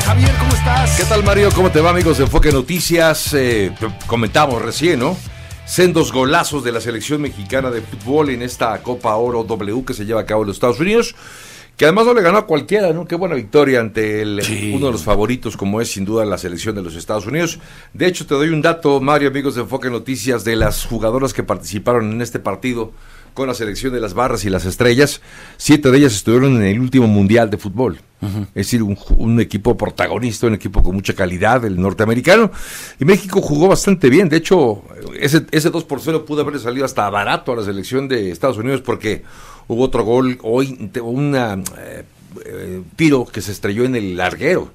Javier, ¿cómo estás? ¿Qué tal, Mario? ¿Cómo te va, amigos de Enfoque Noticias? Eh, comentamos recién, ¿no? Sendos golazos de la selección mexicana de fútbol en esta Copa Oro W que se lleva a cabo en los Estados Unidos. Que además no le ganó a cualquiera, ¿no? Qué buena victoria ante el, uno de los favoritos, como es sin duda la selección de los Estados Unidos. De hecho, te doy un dato, Mario, amigos de Enfoque Noticias, de las jugadoras que participaron en este partido con la selección de las barras y las estrellas. Siete de ellas estuvieron en el último mundial de fútbol. Es decir, un, equipo protagonista, un equipo con mucha calidad, el norteamericano. Y México jugó bastante bien. De hecho, ese, ese 2 por 0 pudo haber salido hasta barato a la selección de Estados Unidos porque hubo otro gol hoy, un eh, eh, tiro que se estrelló en el larguero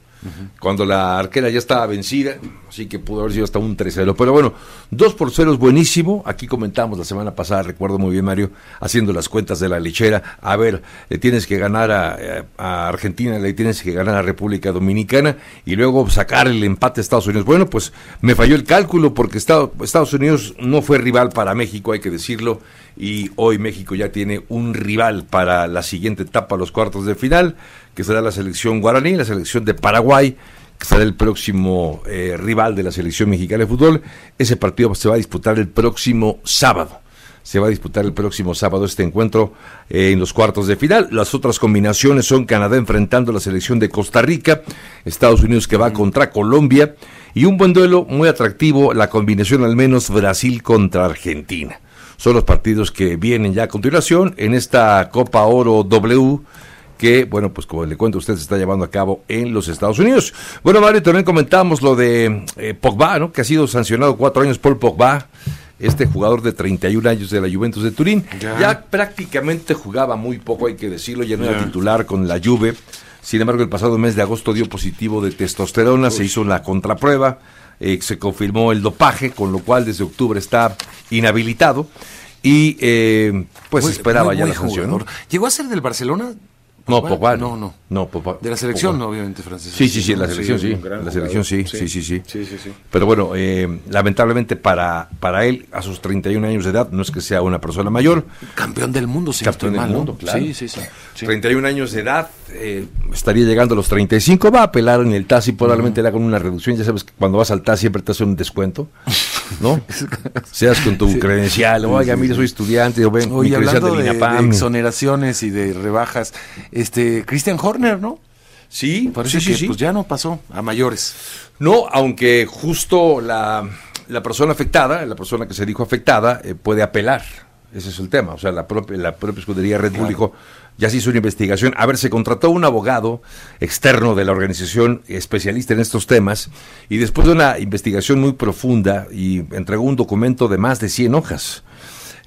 cuando la arquera ya estaba vencida, así que pudo haber sido hasta un 3-0. Pero bueno, 2 por 0 es buenísimo. Aquí comentamos la semana pasada, recuerdo muy bien, Mario, haciendo las cuentas de la lechera. A ver, le tienes que ganar a, Argentina, le tienes que ganar a República Dominicana y luego sacar el empate a Estados Unidos. Bueno, pues me falló el cálculo porque Estados Unidos no fue rival para México, hay que decirlo. Y hoy México ya tiene un rival para la siguiente etapa, los cuartos de final que será la selección guaraní, la selección de Paraguay, que será el próximo eh, rival de la selección mexicana de fútbol. Ese partido se va a disputar el próximo sábado. Se va a disputar el próximo sábado este encuentro eh, en los cuartos de final. Las otras combinaciones son Canadá enfrentando a la selección de Costa Rica, Estados Unidos que va contra Colombia y un buen duelo muy atractivo, la combinación al menos Brasil contra Argentina. Son los partidos que vienen ya a continuación en esta Copa Oro W que, bueno, pues como le cuento, usted se está llevando a cabo en los Estados Unidos. Bueno, Mario, también comentamos lo de eh, Pogba, ¿no? Que ha sido sancionado cuatro años por Pogba este jugador de 31 años de la Juventus de Turín. Ya. prácticamente jugaba muy poco, hay que decirlo, ya no era titular con la Juve. Sin embargo, el pasado mes de agosto dio positivo de testosterona, se hizo la contraprueba, eh, se confirmó el dopaje, con lo cual desde octubre está inhabilitado y eh, pues esperaba ya la sanción. ¿Llegó a ser del Barcelona? No, Pogba. No, no. No, De la selección, obviamente, francesa. Sí, sí, sí, la selección sí. La selección sí, sí, sí, sí. Pero bueno, eh, lamentablemente para, para él, a sus 31 años de edad, no es que sea una persona mayor. Campeón del mundo, sí. Campeón del mundo, claro. Sí, sí, sí. 31 años de edad, eh, estaría llegando a los 35, va a apelar en el TAS y probablemente le hagan una reducción. Ya sabes que cuando vas al TAS siempre te hacen un descuento, ¿no? <laughs> Seas con tu credencial, oiga, mire, soy estudiante, o ven, mi credencial de, de, de, exoneraciones y de rebajas, este, Christian Horner, ¿no? Sí, Parece sí, que pues ya no pasó a mayores. No, aunque justo la, la persona afectada, la persona que se dijo afectada, eh, puede apelar Ese es el tema. O sea, la propia, la propia escudería Red Bull dijo, ya se hizo una investigación. A ver, se contrató un abogado externo de la organización, especialista en estos temas, y después de una investigación muy profunda, y entregó un documento de más de 100 hojas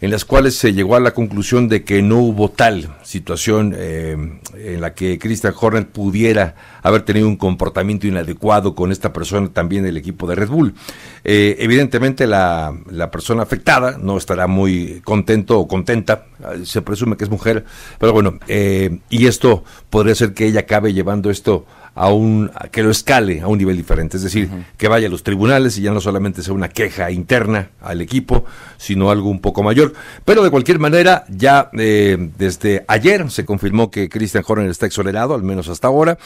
en las cuales se llegó a la conclusión de que no hubo tal situación eh, en la que Christian Horner pudiera haber tenido un comportamiento inadecuado con esta persona también del equipo de Red Bull. Eh, evidentemente la, la, persona afectada no estará muy contento o contenta, se presume que es mujer, pero bueno, eh, y esto podría ser que ella acabe llevando esto a un que lo escale a un nivel diferente, es decir, que vaya a los tribunales y ya no solamente sea una queja interna al equipo, sino algo un poco mayor. Pero de cualquier manera, ya eh, desde ayer se confirmó que Christian Horner está exonerado, al menos hasta ahora,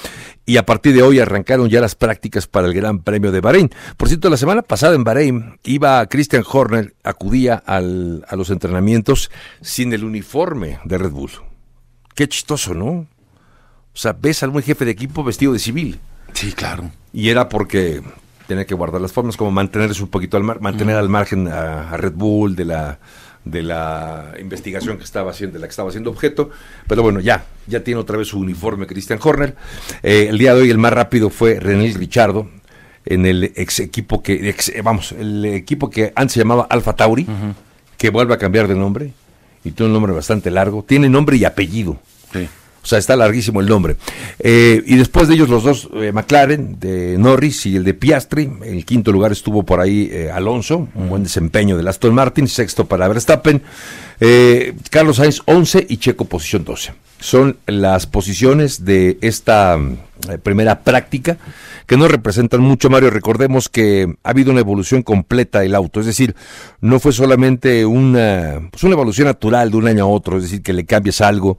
y a partir de hoy arrancaron ya las prácticas para el Gran Premio de Bahrein. Por cierto, la semana pasada en Bahrein iba Christian Horner, acudía al, a los entrenamientos sin el uniforme de Red Bull. Qué chistoso, ¿no? O sea, ves a algún jefe de equipo vestido de civil. Sí, claro. Y era porque tenía que guardar las formas, como mantenerse un poquito al mar, mantener al margen a, Red Bull de la de la investigación que estaba haciendo, de la que estaba haciendo objeto, pero bueno, ya, ya tiene otra vez su uniforme Christian Horner. Eh, el día de hoy el más rápido fue René Richardo en el ex equipo que, vamos, el equipo que antes se llamaba Alfa Tauri, que vuelve a cambiar de nombre, y tiene un nombre bastante largo, tiene nombre y apellido. Sí. O sea, está larguísimo el nombre. Eh, y después de ellos los dos, eh, McLaren, de Norris y el de Piastri. En quinto lugar estuvo por ahí eh, Alonso, un buen desempeño del Aston Martin. Sexto para Verstappen. Carlos Sainz 11 y Checo posición 12. Son las posiciones de esta primera práctica que no representan mucho, Mario. Recordemos que ha habido una evolución completa del auto, es decir, no fue solamente una, pues una evolución natural de un año a otro, es decir, que le cambies algo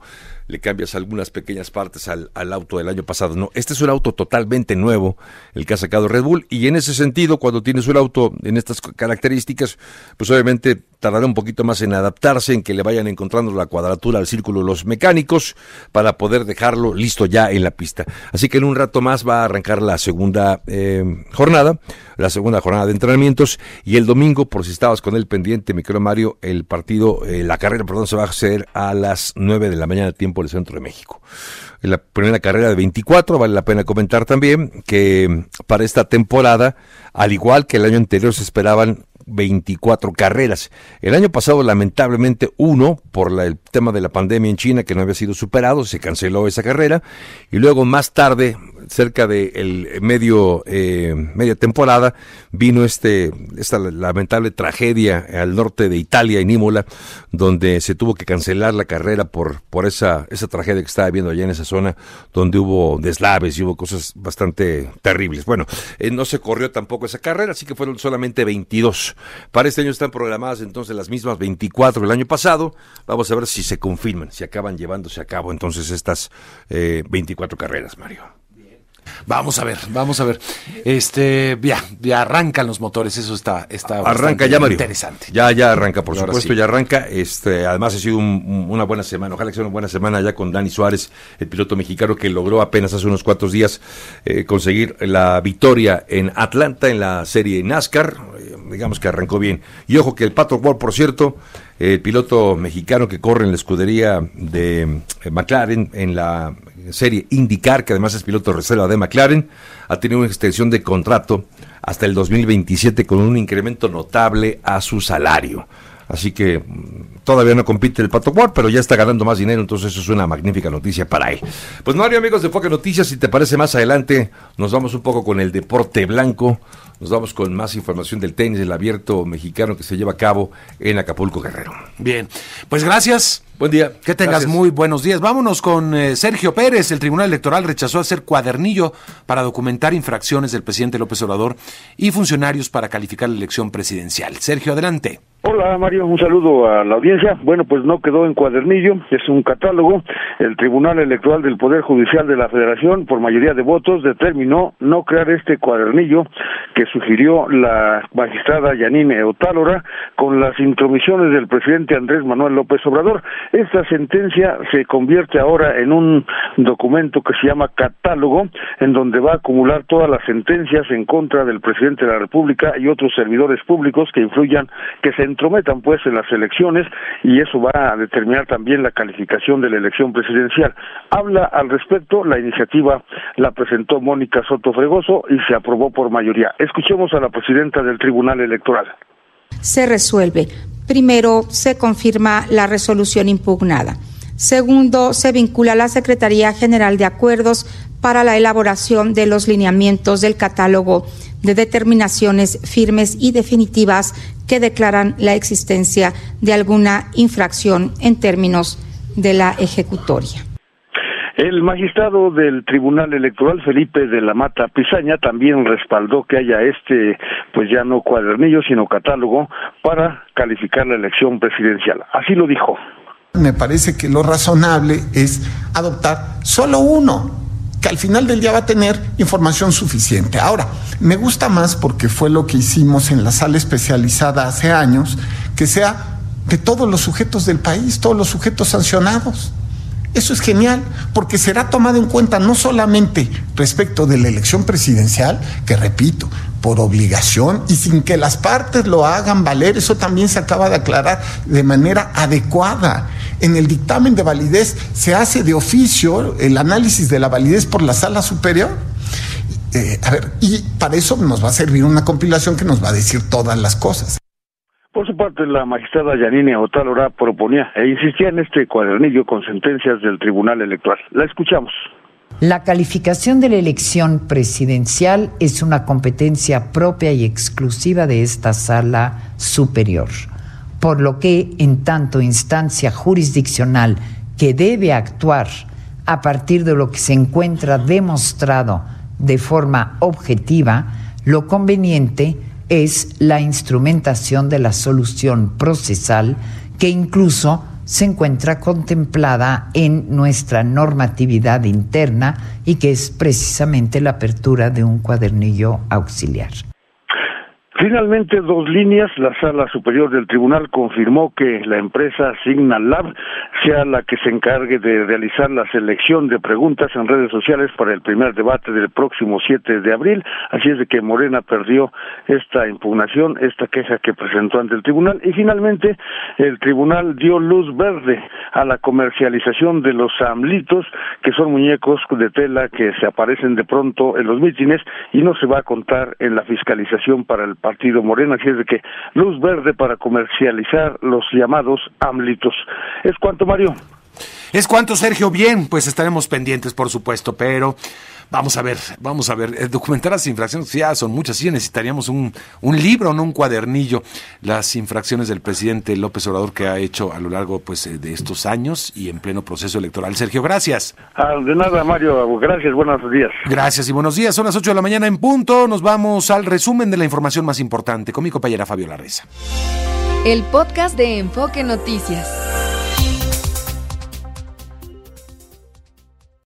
le cambias algunas pequeñas partes al, auto del año pasado. No, este es un auto totalmente nuevo, el que ha sacado Red Bull, y en ese sentido, cuando tienes un auto en estas características, pues obviamente tardará un poquito más en adaptarse, en que le vayan encontrando la cuadratura al círculo los mecánicos para poder dejarlo listo ya en la pista. Así que en un rato más va a arrancar la segunda eh, jornada, la segunda jornada de entrenamientos y el domingo, por si estabas con el pendiente, mi querido Mario, el partido, eh, la carrera, perdón, se va a hacer a las 9 de la mañana tiempo del centro de México. En la primera carrera de 24, vale la pena comentar también que para esta temporada, al igual que el año anterior, se esperaban 24 carreras. El año pasado, lamentablemente, uno, por el tema de la pandemia en China, que no había sido superado, se canceló esa carrera. Y luego, más tarde, cerca de el medio, eh, media temporada, vino este, esta lamentable tragedia al norte de Italia, en Imola, donde se tuvo que cancelar la carrera por, por esa, esa tragedia que estaba viendo allá en esa zona, donde hubo deslaves y hubo cosas bastante terribles. Bueno, eh, no se corrió tampoco esa carrera, así que fueron solamente 22. Para este año están programadas entonces las mismas 24 del año pasado. Vamos a ver si se confirman, si acaban llevándose a cabo entonces estas eh, 24 carreras, Mario. Vamos a ver, vamos a ver. Este, ya, ya arrancan los motores, eso está, está arranca ya, Mario. interesante. Ya, ya arranca, por supuesto, ya arranca. Este, además ha sido una buena semana. Ojalá que sea una buena semana ya con Dani Suárez, el piloto mexicano que logró apenas hace unos cuantos días eh, conseguir la victoria en Atlanta en la serie NASCAR. Eh, digamos que arrancó bien. Y ojo que el Pato Ward, por cierto, el piloto mexicano que corre en la escudería de eh, McLaren en la serie IndyCar, que además es piloto reserva de McLaren, ha tenido una extensión de contrato hasta el 2027 con un incremento notable a su salario. Así que mm, todavía no compite el Pato Ward, pero ya está ganando más dinero, entonces eso es una magnífica noticia para él. Pues Mario, amigos de Foque Noticias, si te parece más adelante, nos vamos un poco con el deporte blanco nos vamos con más información del tenis, del abierto mexicano que se lleva a cabo en Acapulco Guerrero. Bien, pues gracias. Buen día. Que tengas muy buenos días. Vámonos con eh, Sergio Pérez. El Tribunal Electoral rechazó hacer cuadernillo para documentar infracciones del presidente López Obrador y funcionarios para calificar la elección presidencial. Sergio, adelante. Hola Mario, un saludo a la audiencia. Bueno, pues no quedó en cuadernillo, es un catálogo. El Tribunal Electoral del Poder Judicial de la Federación, por mayoría de votos, determinó no crear este cuadernillo que sugirió la magistrada Yanine Otálora con las intromisiones del presidente Andrés Manuel López Obrador. Esta sentencia se convierte ahora en un documento que se llama catálogo, en donde va a acumular todas las sentencias en contra del presidente de la República y otros servidores públicos que influyan, que se entrometan pues en las elecciones y eso va a determinar también la calificación de la elección presidencial. Habla al respecto, la iniciativa la presentó Mónica Soto Fregoso y se aprobó por mayoría. Escuchemos a la presidenta del Tribunal Electoral. Se resuelve. Primero, se confirma la resolución impugnada. Segundo, se vincula a la Secretaría General de Acuerdos para la elaboración de los lineamientos del catálogo de determinaciones firmes y definitivas que declaran la existencia de alguna infracción en términos de la ejecutoria. El magistrado del Tribunal Electoral, Felipe de la Mata Pizaña, también respaldó que haya este, pues ya no cuadernillo, sino catálogo para calificar la elección presidencial. Así lo dijo. Me parece que lo razonable es adoptar solo uno, que al final del día va a tener información suficiente. Ahora, me gusta más porque fue lo que hicimos en la sala especializada hace años, que sea de todos los sujetos del país, todos los sujetos sancionados. Eso es genial, porque será tomado en cuenta no solamente respecto de la elección presidencial, que repito, por obligación y sin que las partes lo hagan valer, eso también se acaba de aclarar de manera adecuada. En el dictamen de validez se hace de oficio el análisis de la validez por la sala superior. Eh, a ver, y para eso nos va a servir una compilación que nos va a decir todas las cosas. Por su parte, la magistrada Yanine Otalora proponía e insistía en este cuadernillo con sentencias del Tribunal Electoral. La escuchamos. La calificación de la elección presidencial es una competencia propia y exclusiva de esta sala superior, por lo que, en tanto instancia jurisdiccional que debe actuar a partir de lo que se encuentra demostrado de forma objetiva, lo conveniente es la instrumentación de la solución procesal que incluso se encuentra contemplada en nuestra normatividad interna y que es precisamente la apertura de un cuadernillo auxiliar. Finalmente, dos líneas. La Sala Superior del Tribunal confirmó que la empresa Signal Lab sea la que se encargue de realizar la selección de preguntas en redes sociales para el primer debate del próximo 7 de abril. Así es de que Morena perdió esta impugnación, esta queja que presentó ante el tribunal. Y finalmente, el tribunal dio luz verde a la comercialización de los amlitos, que son muñecos de tela que se aparecen de pronto en los mítines y no se va a contar en la fiscalización para el partido Morena, así es de que luz verde para comercializar los llamados AMLITOS. ¿Es cuánto, Mario? Es cuánto, Sergio. Bien, pues estaremos pendientes, por supuesto, pero Vamos a ver, vamos a ver. Eh, documentar las infracciones, ya son muchas. Sí, necesitaríamos un, un libro, no un cuadernillo. Las infracciones del presidente López Obrador que ha hecho a lo largo pues, eh, de estos años y en pleno proceso electoral. Sergio, gracias. Ah, de nada, Mario. Gracias, buenos días. Gracias y buenos días. Son las 8 de la mañana en punto. Nos vamos al resumen de la información más importante con mi compañera Fabiola Reza. El podcast de Enfoque Noticias.